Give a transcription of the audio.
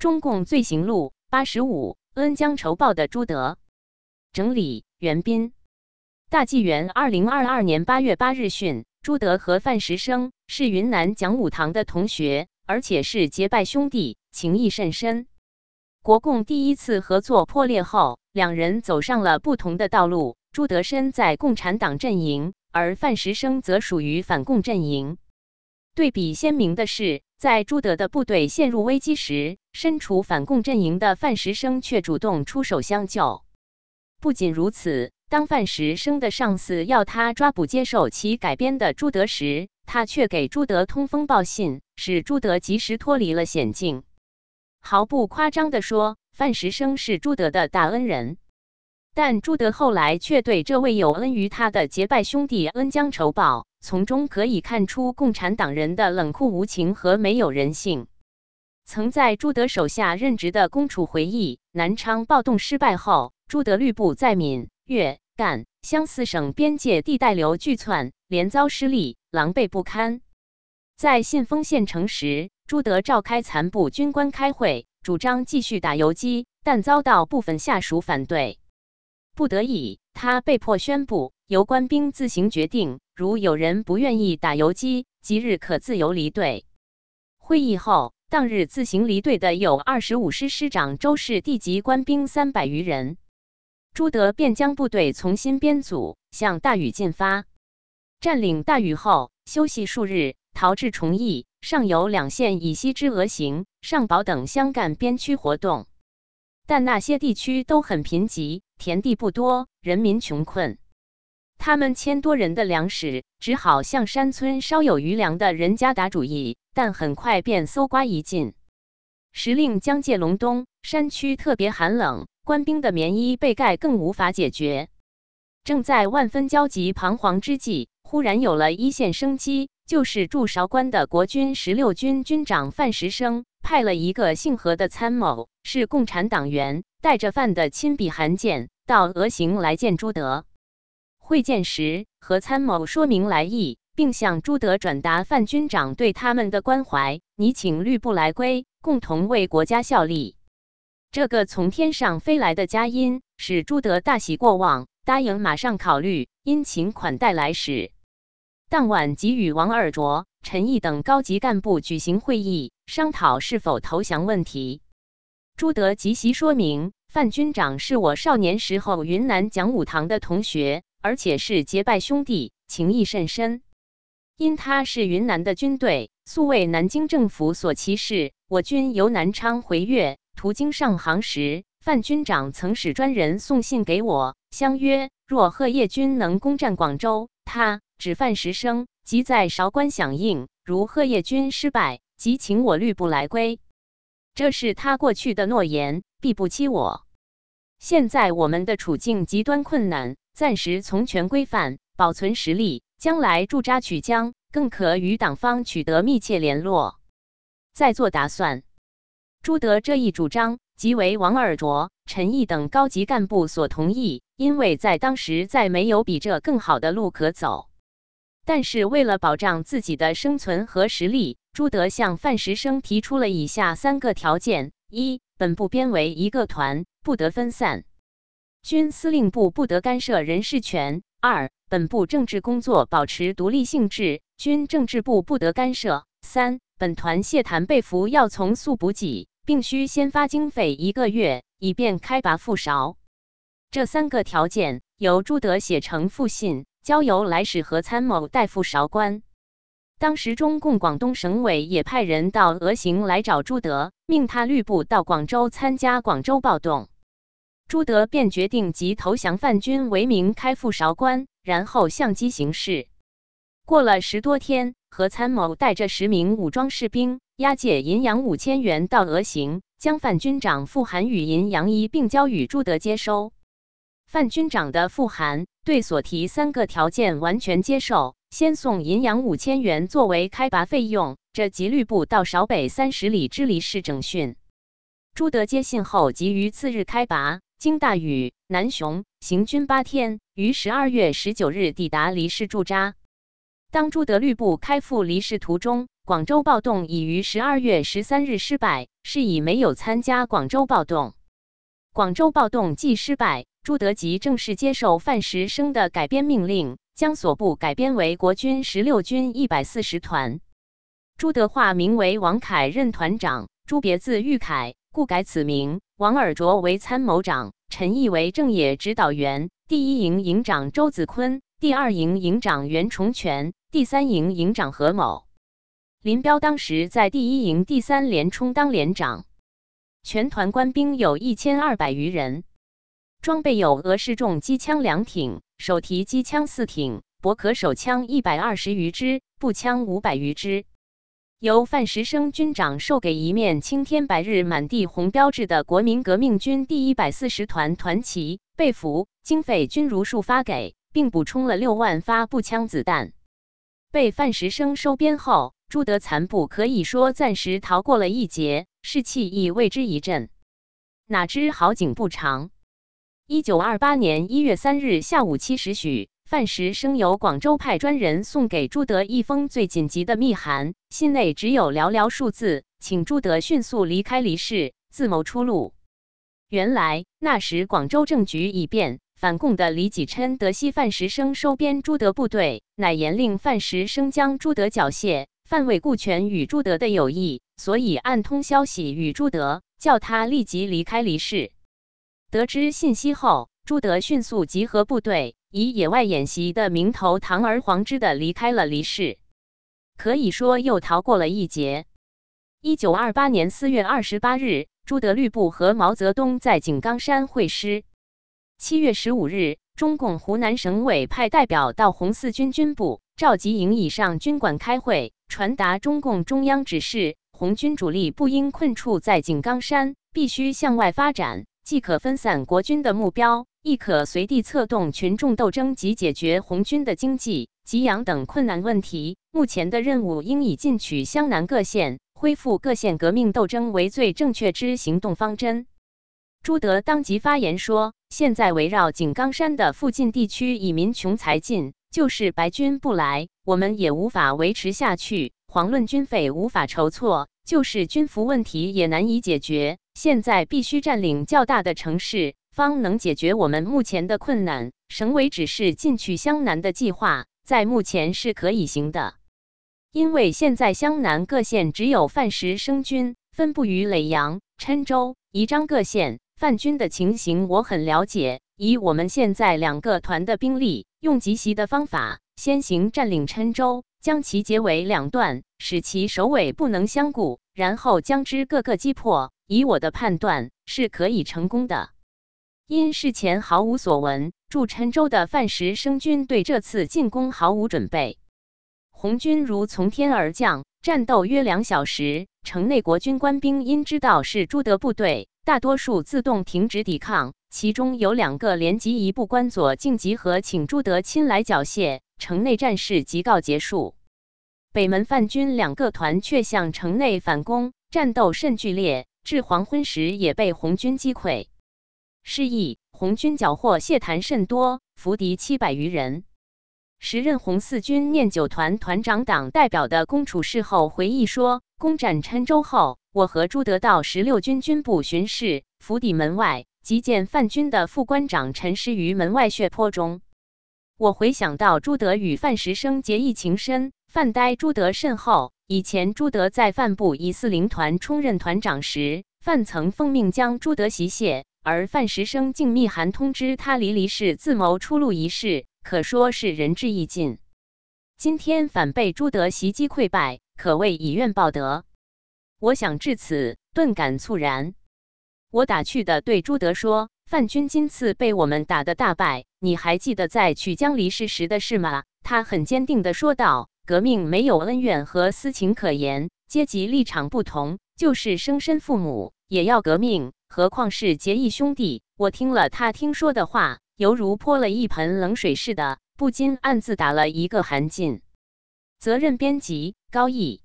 中共罪行录八十五，恩将仇报的朱德。整理：袁斌。大纪元二零二二年八月八日讯，朱德和范石生是云南讲武堂的同学，而且是结拜兄弟，情谊甚深。国共第一次合作破裂后，两人走上了不同的道路。朱德身在共产党阵营，而范石生则属于反共阵营。对比鲜明的是，在朱德的部队陷入危机时，身处反共阵营的范石生却主动出手相救。不仅如此。当范石生的上司要他抓捕接受其改编的朱德时，他却给朱德通风报信，使朱德及时脱离了险境。毫不夸张地说，范石生是朱德的大恩人。但朱德后来却对这位有恩于他的结拜兄弟恩将仇报，从中可以看出共产党人的冷酷无情和没有人性。曾在朱德手下任职的龚楚回忆，南昌暴动失败后，朱德律部在闽。粤赣湘四省边界地带流聚窜，连遭失利，狼狈不堪。在信丰县城时，朱德召开残部军官开会，主张继续打游击，但遭到部分下属反对。不得已，他被迫宣布由官兵自行决定，如有人不愿意打游击，即日可自由离队。会议后，当日自行离队的有二十五师师长周氏地级官兵三百余人。朱德便将部队重新编组，向大禹进发。占领大禹后，休息数日，逃至崇义，上游两县以西之鹅行、上堡等乡干边区活动。但那些地区都很贫瘠，田地不多，人民穷困。他们千多人的粮食，只好向山村稍有余粮的人家打主意，但很快便搜刮一尽。时令将界隆冬，山区特别寒冷。官兵的棉衣被盖更无法解决，正在万分焦急彷徨之际，忽然有了一线生机，就是驻韶关的国军十六军军长范石生派了一个姓何的参谋，是共产党员，带着范的亲笔函件到俄行来见朱德。会见时，何参谋说明来意，并向朱德转达范军长对他们的关怀，拟请律部来归，共同为国家效力。这个从天上飞来的佳音，使朱德大喜过望，答应马上考虑，殷勤款待来使。当晚即与王尔琢、陈毅等高级干部举行会议，商讨是否投降问题。朱德即席说明，范军长是我少年时候云南讲武堂的同学，而且是结拜兄弟，情谊甚深。因他是云南的军队，素为南京政府所歧视，我军由南昌回粤。途经上杭时，范军长曾使专人送信给我，相约若贺叶军能攻占广州，他指范石生即在韶关响应；如贺叶军失败，即请我律部来归。这是他过去的诺言，必不欺我。现在我们的处境极端困难，暂时从权规范，保存实力，将来驻扎曲江，更可与党方取得密切联络，再做打算。朱德这一主张，即为王尔琢、陈毅等高级干部所同意，因为在当时再没有比这更好的路可走。但是为了保障自己的生存和实力，朱德向范石生提出了以下三个条件：一、本部编为一个团，不得分散；军司令部不得干涉人事权；二、本部政治工作保持独立性质，军政治部不得干涉；三、本团谢坛被俘要从速补给。并需先发经费一个月，以便开拔复韶。这三个条件由朱德写成复信，交由来使何参谋代赴韶关。当时中共广东省委也派人到俄行来找朱德，命他律部到广州参加广州暴动。朱德便决定即投降范军为名开赴韶关，然后相机行事。过了十多天，何参谋带着十名武装士兵。押解银洋五千元到俄行，将范军长复函与银洋一并交与朱德接收。范军长的复函对所提三个条件完全接受，先送银洋五千元作为开拔费用，这即律部到韶北三十里之离市整训。朱德接信后，即于次日开拔，经大雨、南雄行军八天，于十二月十九日抵达离市驻扎。当朱德律部开赴离市途中，广州暴动已于十二月十三日失败，是以没有参加广州暴动。广州暴动既失败，朱德即正式接受范石生的改编命令，将所部改编为国军十六军一百四十团。朱德化名为王凯，任团长。朱别字玉凯，故改此名。王尔卓为参谋长，陈毅为政野指导员。第一营营长周子坤，第二营营长袁崇全，第三营营长何某。林彪当时在第一营第三连充当连长。全团官兵有一千二百余人，装备有俄式重机枪两挺，手提机枪四挺，驳壳手枪一百二十余支，步枪五百余支。由范石生军长授给一面青天白日满地红标志的国民革命军第一百四十团团旗、被俘，经费均如数发给，并补充了六万发步枪子弹。被范石生收编后，朱德残部可以说暂时逃过了一劫。士气亦为之一振，哪知好景不长。一九二八年一月三日下午七时许，范石生由广州派专人送给朱德一封最紧急的密函，信内只有寥寥数字，请朱德迅速离开黎市，自谋出路。原来那时广州政局已变，反共的李济琛得悉范石生收编朱德部队，乃严令范石生将朱德缴械。范伟顾全与朱德的友谊，所以暗通消息与朱德，叫他立即离开黎市。得知信息后，朱德迅速集合部队，以野外演习的名头堂而皇之的离开了黎市，可以说又逃过了一劫。一九二八年四月二十八日，朱德律部和毛泽东在井冈山会师。七月十五日，中共湖南省委派代表到红四军军部。召集营以上军管开会，传达中共中央指示：红军主力不应困处在井冈山，必须向外发展，既可分散国军的目标，亦可随地策动群众斗争及解决红军的经济、给养等困难问题。目前的任务应以进取湘南各县、恢复各县革命斗争为最正确之行动方针。朱德当即发言说：“现在围绕井冈山的附近地区已民穷财尽。”就是白军不来，我们也无法维持下去。遑论军费无法筹措，就是军服问题也难以解决。现在必须占领较大的城市，方能解决我们目前的困难。省委指示进取湘南的计划，在目前是可以行的，因为现在湘南各县只有范石生军分布于耒阳、郴州、宜章各县。范军的情形我很了解，以我们现在两个团的兵力。用急袭的方法，先行占领郴州，将其截为两段，使其首尾不能相顾，然后将之各个击破。以我的判断，是可以成功的。因事前毫无所闻，驻郴州的范石生军对这次进攻毫无准备，红军如从天而降，战斗约两小时，城内国军官兵因知道是朱德部队。大多数自动停止抵抗，其中有两个连级一部官左晋集合，请朱德亲来缴械。城内战事即告结束。北门范军两个团却向城内反攻，战斗甚剧烈，至黄昏时也被红军击溃。示意红军缴获械弹甚多，俘敌七百余人。时任红四军念九团团长党代表的龚楚事后回忆说：“攻占郴州后。”我和朱德到十六军军部巡视，府邸门外即见范军的副官长陈尸于门外血泊中。我回想到朱德与范石生结义情深，范呆朱德甚厚。以前朱德在范部以四零团充任团长时，范曾奉命将朱德袭谢，而范石生竟密函通知他离离世自谋出路一事，可说是仁至义尽。今天反被朱德袭击溃败，可谓以怨报德。我想至此，顿感猝然。我打趣的对朱德说：“范军今次被我们打得大败，你还记得在曲江离世时的事吗？”他很坚定的说道：“革命没有恩怨和私情可言，阶级立场不同，就是生身父母也要革命，何况是结义兄弟。”我听了他听说的话，犹如泼了一盆冷水似的，不禁暗自打了一个寒噤。责任编辑：高毅。